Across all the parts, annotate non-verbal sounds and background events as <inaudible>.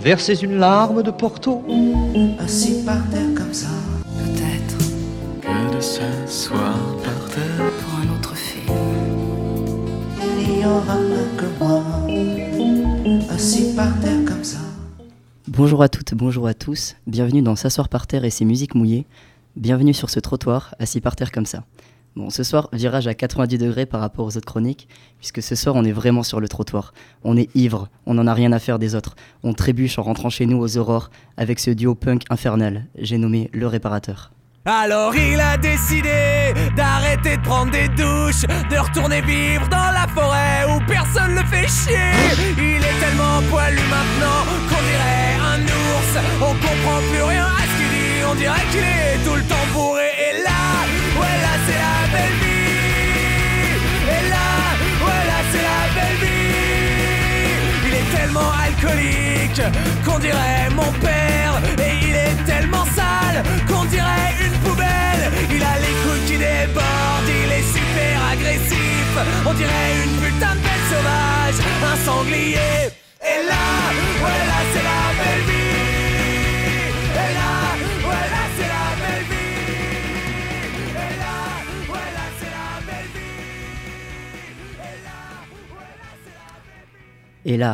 Verser une larme de Porto. Assis par terre comme ça. Peut-être que de s'asseoir par terre pour un autre film. Il n'y aura pas que moi. Assis par terre comme ça. Bonjour à toutes, bonjour à tous. Bienvenue dans S'asseoir par terre et ses musiques mouillées. Bienvenue sur ce trottoir, assis par terre comme ça. Bon, ce soir, virage à 90 degrés par rapport aux autres chroniques, puisque ce soir, on est vraiment sur le trottoir. On est ivre, on n'en a rien à faire des autres. On trébuche en rentrant chez nous aux aurores avec ce duo punk infernal, j'ai nommé Le Réparateur. Alors il a décidé d'arrêter de prendre des douches, de retourner vivre dans la forêt où personne le fait chier. Il est tellement poilu maintenant qu'on dirait un ours. On comprend plus rien à ce qu'il dit, on dirait qu'il est tout le temps bourré. Qu'on dirait mon père. Et il est tellement sale qu'on dirait une poubelle. Il a les couilles qui débordent, il est super agressif. On dirait une putain de bête sauvage, un sanglier. Et là, ouais là c'est la belle vie. Et là, ouais là c'est la belle vie. Et là, ouais là c'est la belle vie. Et là, ouais là c'est la belle vie. Et là,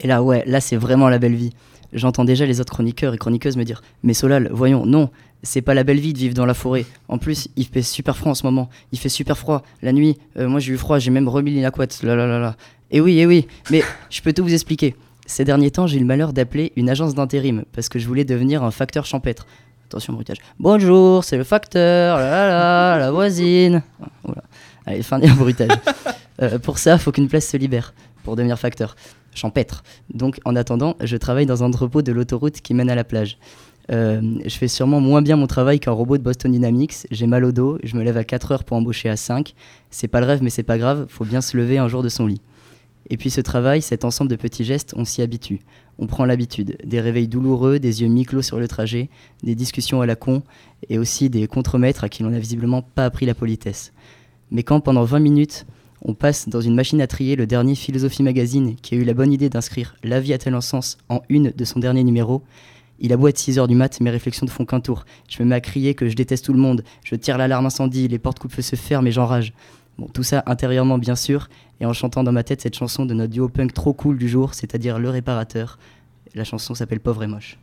et là, ouais, là c'est vraiment la belle vie. J'entends déjà les autres chroniqueurs et chroniqueuses me dire Mais Solal, voyons, non, c'est pas la belle vie de vivre dans la forêt. En plus, il fait super froid en ce moment. Il fait super froid. La nuit, euh, moi j'ai eu froid, j'ai même remis la. Là, là. Et oui, et oui, mais je peux tout vous expliquer. Ces derniers temps, j'ai eu le malheur d'appeler une agence d'intérim parce que je voulais devenir un facteur champêtre. Attention, bruitage. Bonjour, c'est le facteur, la voisine. Voilà. Allez, fin des <laughs> bruitages. Euh, pour ça, faut qu'une place se libère pour devenir facteur champêtre. Donc en attendant, je travaille dans un entrepôt de l'autoroute qui mène à la plage. Euh, je fais sûrement moins bien mon travail qu'un robot de Boston Dynamics. J'ai mal au dos, je me lève à 4 heures pour embaucher à 5. C'est pas le rêve, mais c'est pas grave, faut bien se lever un jour de son lit. Et puis ce travail, cet ensemble de petits gestes, on s'y habitue. On prend l'habitude. Des réveils douloureux, des yeux mi-clos sur le trajet, des discussions à la con, et aussi des contremaîtres à qui l'on n'a visiblement pas appris la politesse. Mais quand pendant 20 minutes, on passe dans une machine à trier le dernier Philosophie Magazine qui a eu la bonne idée d'inscrire La vie a-t-elle sens en une de son dernier numéro. Il a beau être 6h du mat, mes réflexions ne font qu'un tour. Je me mets à crier que je déteste tout le monde, je tire l'alarme incendie, les portes coupe-feu se ferment et j'enrage. Bon, tout ça intérieurement bien sûr, et en chantant dans ma tête cette chanson de notre duo punk trop cool du jour, c'est-à-dire Le Réparateur. La chanson s'appelle Pauvre et Moche.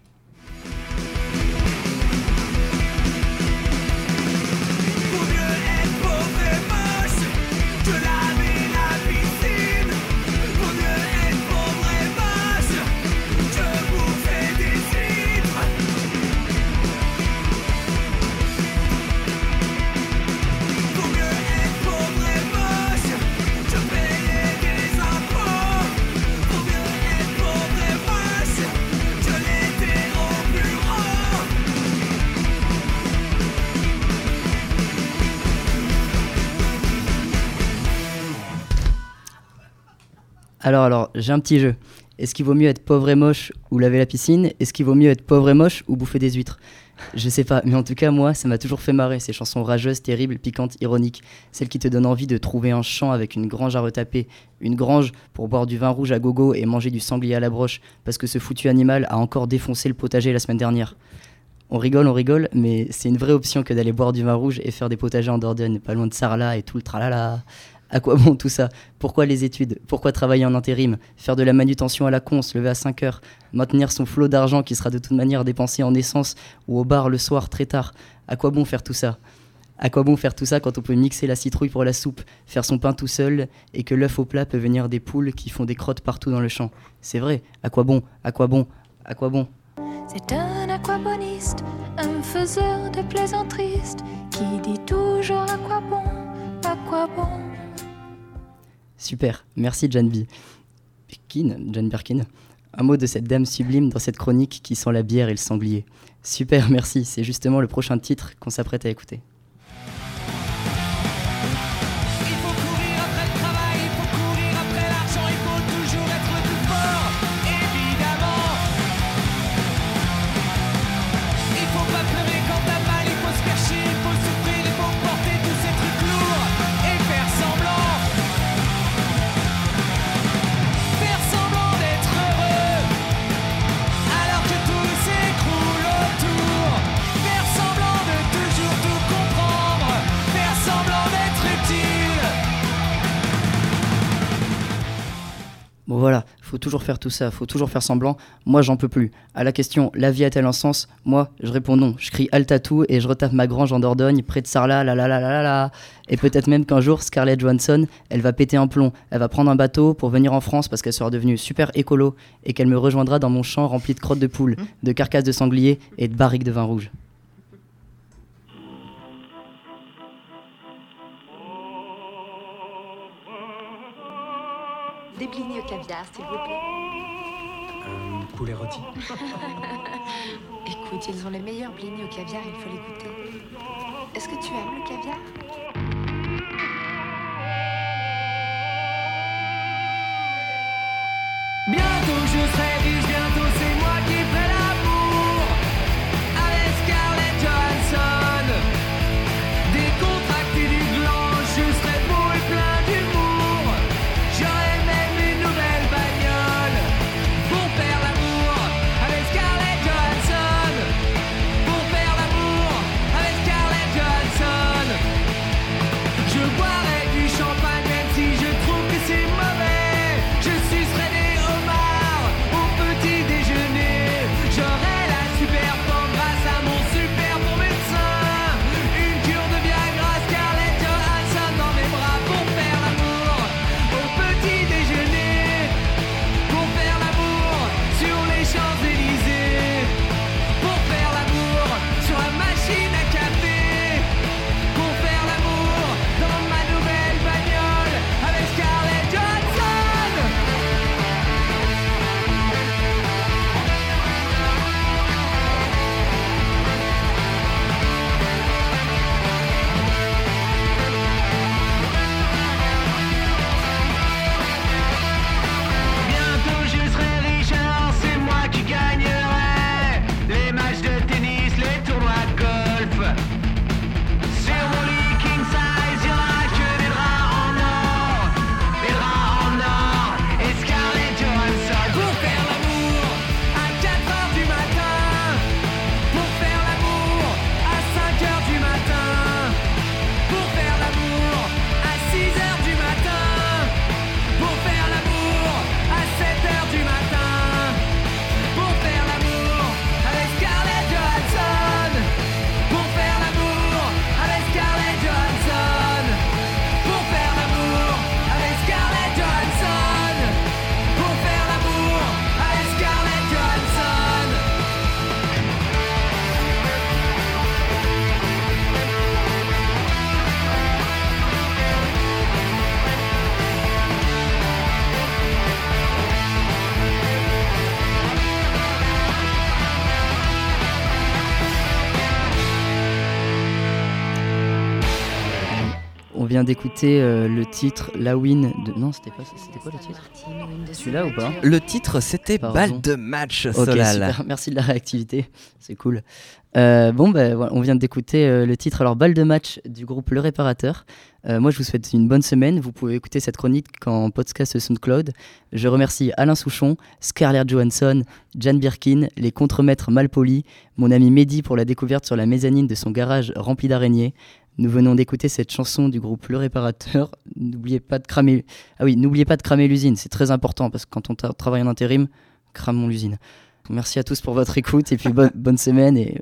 Alors, alors, j'ai un petit jeu. Est-ce qu'il vaut mieux être pauvre et moche ou laver la piscine? Est-ce qu'il vaut mieux être pauvre et moche ou bouffer des huîtres? Je sais pas, mais en tout cas, moi, ça m'a toujours fait marrer, ces chansons rageuses, terribles, piquantes, ironiques. Celles qui te donnent envie de trouver un champ avec une grange à retaper, une grange pour boire du vin rouge à gogo et manger du sanglier à la broche, parce que ce foutu animal a encore défoncé le potager la semaine dernière. On rigole, on rigole, mais c'est une vraie option que d'aller boire du vin rouge et faire des potagers en Dordogne, pas loin de Sarlat et tout le tralala. À quoi bon tout ça? Pourquoi les études? Pourquoi travailler en intérim? Faire de la manutention à la con, se lever à 5 heures Maintenir son flot d'argent qui sera de toute manière dépensé en essence ou au bar le soir très tard. À quoi bon faire tout ça? À quoi bon faire tout ça quand on peut mixer la citrouille pour la soupe, faire son pain tout seul et que l'œuf au plat peut venir des poules qui font des crottes partout dans le champ? C'est vrai, à quoi bon? À quoi bon? À quoi bon? C'est un aquaboniste, un faiseur de plaisanteries qui dit toujours à quoi bon, à quoi bon? Super, merci Jan B. Birkin, Jan Birkin. Un mot de cette dame sublime dans cette chronique qui sent la bière et le sanglier. Super, merci, c'est justement le prochain titre qu'on s'apprête à écouter. Faut toujours faire tout ça, faut toujours faire semblant. Moi, j'en peux plus. À la question, la vie a-t-elle un sens? Moi, je réponds non. Je crie Altatou et je retape ma grange en Dordogne, près de Sarlat, la la la la la la. Et peut-être même qu'un jour, Scarlett Johansson, elle va péter un plomb. Elle va prendre un bateau pour venir en France parce qu'elle sera devenue super écolo et qu'elle me rejoindra dans mon champ rempli de crottes de poules, de carcasses de sangliers et de barriques de vin rouge. Des blinis au caviar, s'il vous plaît. Un poulet rôti. <laughs> Écoute, ils ont les meilleurs blinis au caviar, il faut les goûter. Est-ce que tu aimes le caviar? Vient d'écouter euh, le titre La Win de. Non, c'était pas c'était quoi le titre Celui-là ou pas Le titre, c'était. Balle de match, Ok, Solal. super, merci de la réactivité, c'est cool. Euh, bon, voilà, on vient d'écouter euh, le titre, alors balle de match du groupe Le Réparateur. Euh, moi, je vous souhaite une bonne semaine. Vous pouvez écouter cette chronique en podcast SoundCloud. Je remercie Alain Souchon, Scarlett Johansson, Jan Birkin, les contremaîtres malpolis, mon ami Mehdi pour la découverte sur la mezzanine de son garage rempli d'araignées. Nous venons d'écouter cette chanson du groupe Le Réparateur. <laughs> N'oubliez pas de cramer. Ah oui, n'oubliez pas de cramer l'usine. C'est très important parce que quand on tra- travaille en intérim, cramons l'usine. Merci à tous pour votre écoute et puis bonne, bonne semaine et